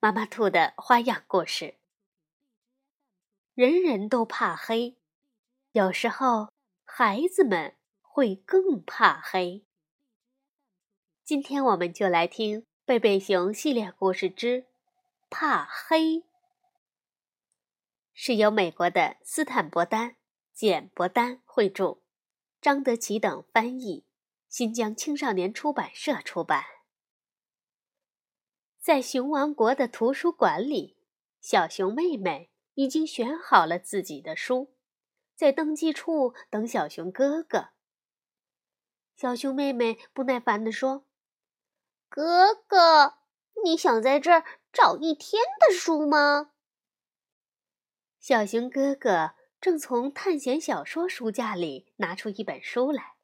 妈妈兔的花样故事。人人都怕黑，有时候孩子们会更怕黑。今天我们就来听《贝贝熊系列故事之怕黑》，是由美国的斯坦伯丹、简伯丹绘著，张德奇等翻译，新疆青少年出版社出版。在熊王国的图书馆里，小熊妹妹已经选好了自己的书，在登记处等小熊哥哥。小熊妹妹不耐烦地说：“哥哥，你想在这儿找一天的书吗？”小熊哥哥正从探险小说书架里拿出一本书来，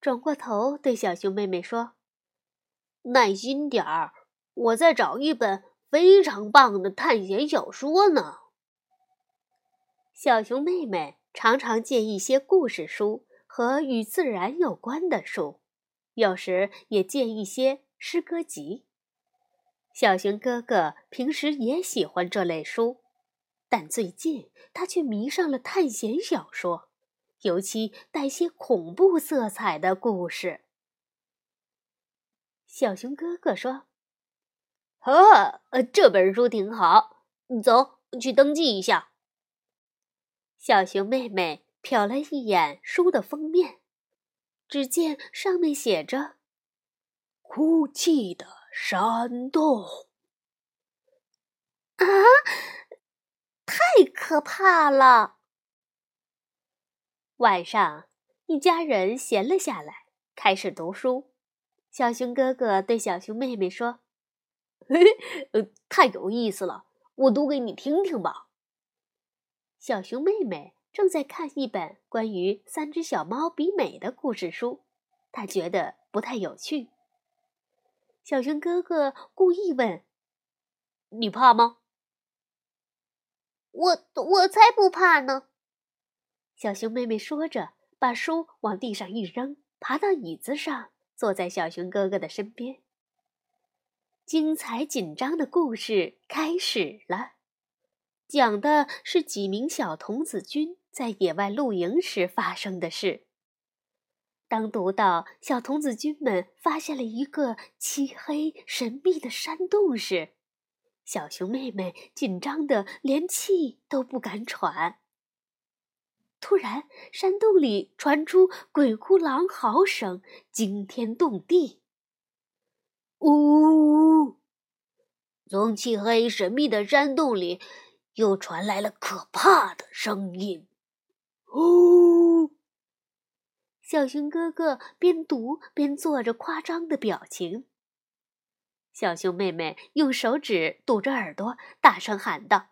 转过头对小熊妹妹说：“耐心点儿。”我在找一本非常棒的探险小说呢。小熊妹妹常常借一些故事书和与自然有关的书，有时也借一些诗歌集。小熊哥哥平时也喜欢这类书，但最近他却迷上了探险小说，尤其带些恐怖色彩的故事。小熊哥哥说。呵，这本书挺好，走去登记一下。小熊妹妹瞟了一眼书的封面，只见上面写着“哭泣的山洞”。啊，太可怕了！晚上，一家人闲了下来，开始读书。小熊哥哥对小熊妹妹说。嘿，呃，太有意思了，我读给你听听吧。小熊妹妹正在看一本关于三只小猫比美的故事书，她觉得不太有趣。小熊哥哥故意问：“你怕吗？”“我我才不怕呢！”小熊妹妹说着，把书往地上一扔，爬到椅子上，坐在小熊哥哥的身边。精彩紧张的故事开始了，讲的是几名小童子军在野外露营时发生的事。当读到小童子军们发现了一个漆黑神秘的山洞时，小熊妹妹紧张的连气都不敢喘。突然，山洞里传出鬼哭狼嚎声，惊天动地。呜呜！从漆黑神秘的山洞里又传来了可怕的声音。呜！小熊哥哥边读边做着夸张的表情。小熊妹妹用手指堵着耳朵，大声喊道：“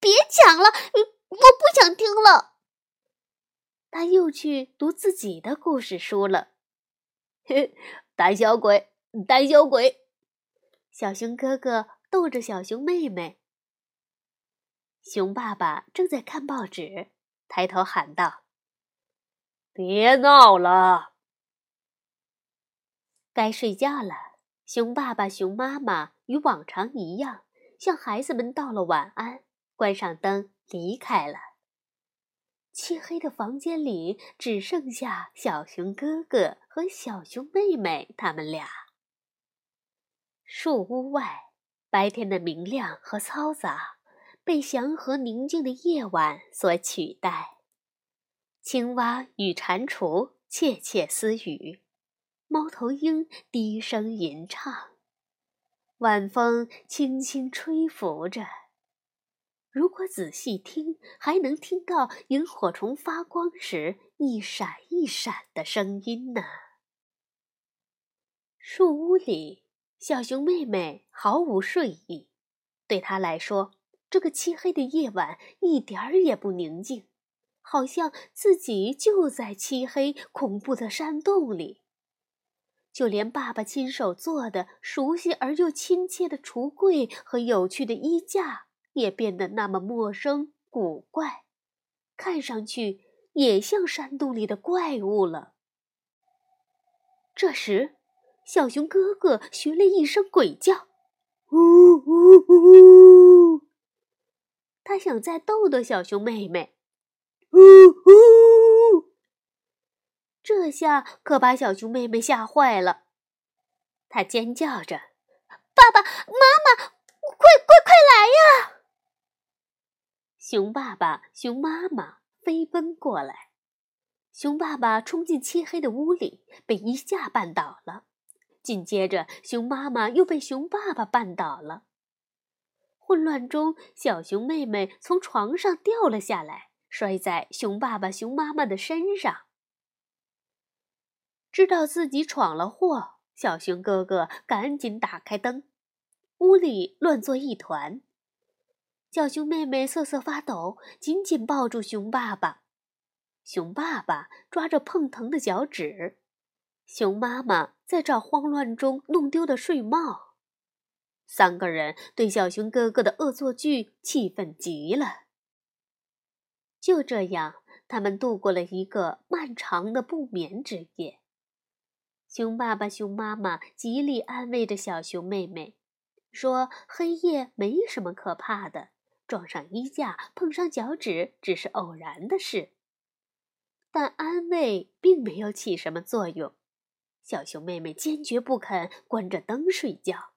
别讲了，我不想听了。”他又去读自己的故事书了。嘿 胆小鬼！胆小鬼！小熊哥哥逗着小熊妹妹。熊爸爸正在看报纸，抬头喊道：“别闹了，该睡觉了。”熊爸爸、熊妈妈与往常一样，向孩子们道了晚安，关上灯离开了。漆黑的房间里只剩下小熊哥哥和小熊妹妹他们俩。树屋外，白天的明亮和嘈杂被祥和宁静的夜晚所取代。青蛙与蟾蜍窃窃私语，猫头鹰低声吟唱，晚风轻轻吹拂着。如果仔细听，还能听到萤火虫发光时一闪一闪的声音呢。树屋里。小熊妹妹毫无睡意，对她来说，这个漆黑的夜晚一点儿也不宁静，好像自己就在漆黑恐怖的山洞里。就连爸爸亲手做的熟悉而又亲切的橱柜和有趣的衣架，也变得那么陌生古怪，看上去也像山洞里的怪物了。这时，小熊哥哥学了一声鬼叫：“呜呜呜！”他想再逗逗小熊妹妹。呜呜！这下可把小熊妹妹吓坏了，她尖叫着：“爸爸妈妈，快快快来呀！”熊爸爸、熊妈妈飞奔过来。熊爸爸冲进漆黑的屋里，被一下绊倒了。紧接着，熊妈妈又被熊爸爸绊倒了。混乱中，小熊妹妹从床上掉了下来，摔在熊爸爸、熊妈妈的身上。知道自己闯了祸，小熊哥哥赶紧打开灯，屋里乱作一团。小熊妹妹瑟瑟发抖，紧紧抱住熊爸爸。熊爸爸抓着碰疼的脚趾，熊妈妈在找慌乱中弄丢的睡帽。三个人对小熊哥哥的恶作剧气愤极了。就这样，他们度过了一个漫长的不眠之夜。熊爸爸、熊妈妈极力安慰着小熊妹妹，说：“黑夜没什么可怕的，撞上衣架、碰上脚趾只是偶然的事。”但安慰并没有起什么作用，小熊妹妹坚决不肯关着灯睡觉。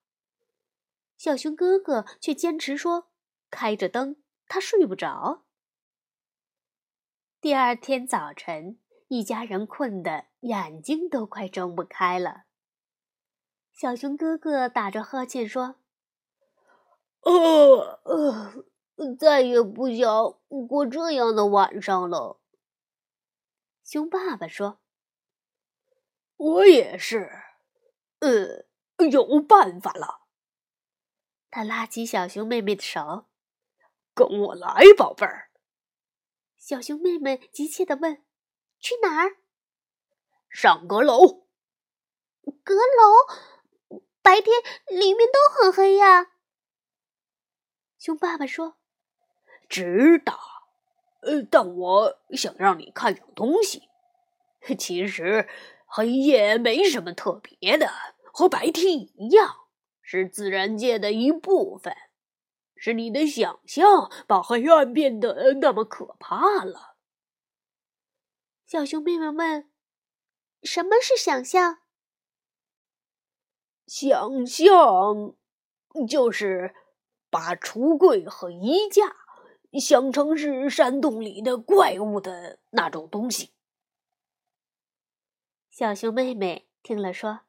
小熊哥哥却坚持说：“开着灯，他睡不着。”第二天早晨，一家人困得眼睛都快睁不开了。小熊哥哥打着呵欠说：“呃呃，再也不想过这样的晚上了。”熊爸爸说：“我也是，呃，有办法了。”他拉起小熊妹妹的手：“跟我来，宝贝儿。”小熊妹妹急切地问：“去哪儿？”“上阁楼。”“阁楼？白天里面都很黑呀。”熊爸爸说：“知道。”呃，但我想让你看样东西。其实黑夜没什么特别的，和白天一样，是自然界的一部分。是你的想象把黑暗变得那么可怕了。小熊妹妹问：“什么是想象？”想象就是把橱柜和衣架。想成是山洞里的怪物的那种东西。小熊妹妹听了说：“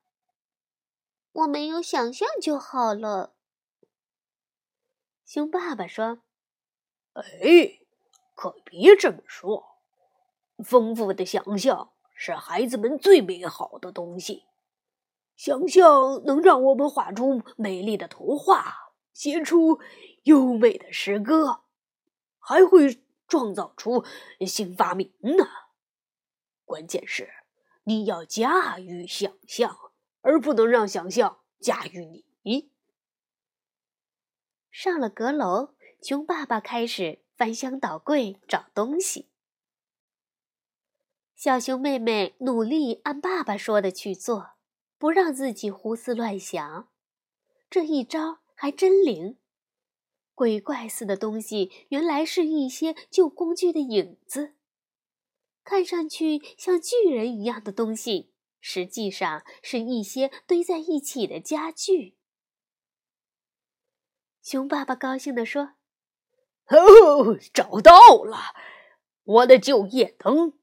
我没有想象就好了。”熊爸爸说：“哎，可别这么说，丰富的想象是孩子们最美好的东西。想象能让我们画出美丽的图画，写出优美的诗歌。”还会创造出新发明呢。关键是你要驾驭想象，而不能让想象驾驭你。上了阁楼，熊爸爸开始翻箱倒柜找东西。小熊妹妹努力按爸爸说的去做，不让自己胡思乱想。这一招还真灵。鬼怪似的东西，原来是一些旧工具的影子。看上去像巨人一样的东西，实际上是一些堆在一起的家具。熊爸爸高兴地说：“哦，找到了，我的旧夜灯！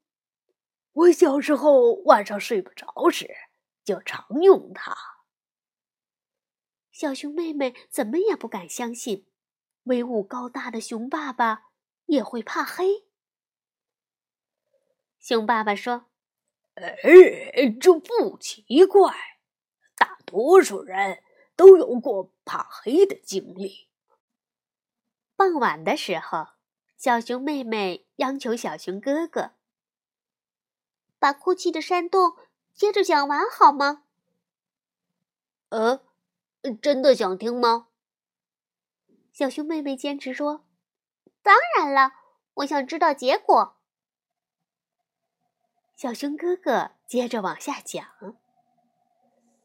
我小时候晚上睡不着时，就常用它。”小熊妹妹怎么也不敢相信。威武高大的熊爸爸也会怕黑。熊爸爸说：“哎，这不奇怪，大多数人都有过怕黑的经历。傍晚的时候，小熊妹妹央求小熊哥哥：“把哭泣的山洞接着讲完好吗？”“呃，真的想听吗？”小熊妹妹坚持说：“当然了，我想知道结果。”小熊哥哥接着往下讲。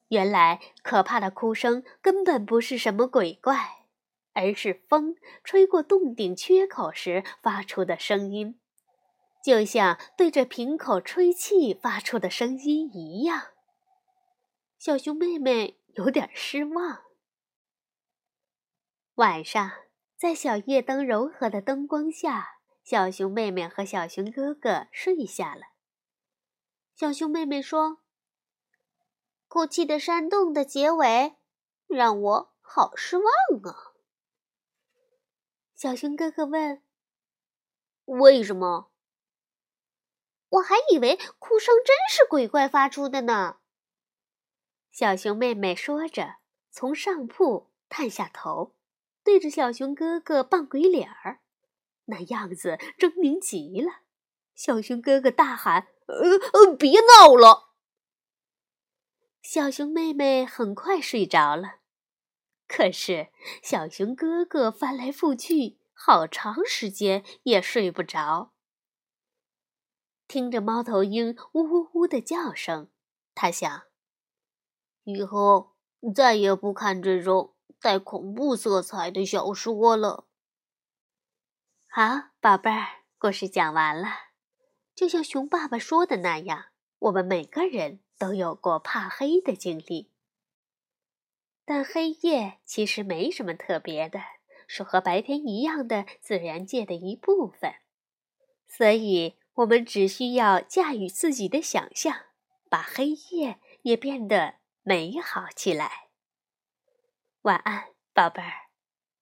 原来，可怕的哭声根本不是什么鬼怪，而是风吹过洞顶缺口时发出的声音，就像对着瓶口吹气发出的声音一样。小熊妹妹有点失望。晚上，在小夜灯柔和的灯光下，小熊妹妹和小熊哥哥睡下了。小熊妹妹说。哭泣的山洞的结尾让我好失望啊！小熊哥哥问：“为什么？”我还以为哭声真是鬼怪发出的呢。小熊妹妹说着，从上铺探下头，对着小熊哥哥扮鬼脸儿，那样子狰狞极了。小熊哥哥大喊：“呃呃，别闹了！”小熊妹妹很快睡着了，可是小熊哥哥翻来覆去，好长时间也睡不着。听着猫头鹰呜呜呜的叫声，他想：以后再也不看这种带恐怖色彩的小说了。好，宝贝儿，故事讲完了。就像熊爸爸说的那样，我们每个人。都有过怕黑的经历，但黑夜其实没什么特别的，是和白天一样的自然界的一部分。所以，我们只需要驾驭自己的想象，把黑夜也变得美好起来。晚安，宝贝儿。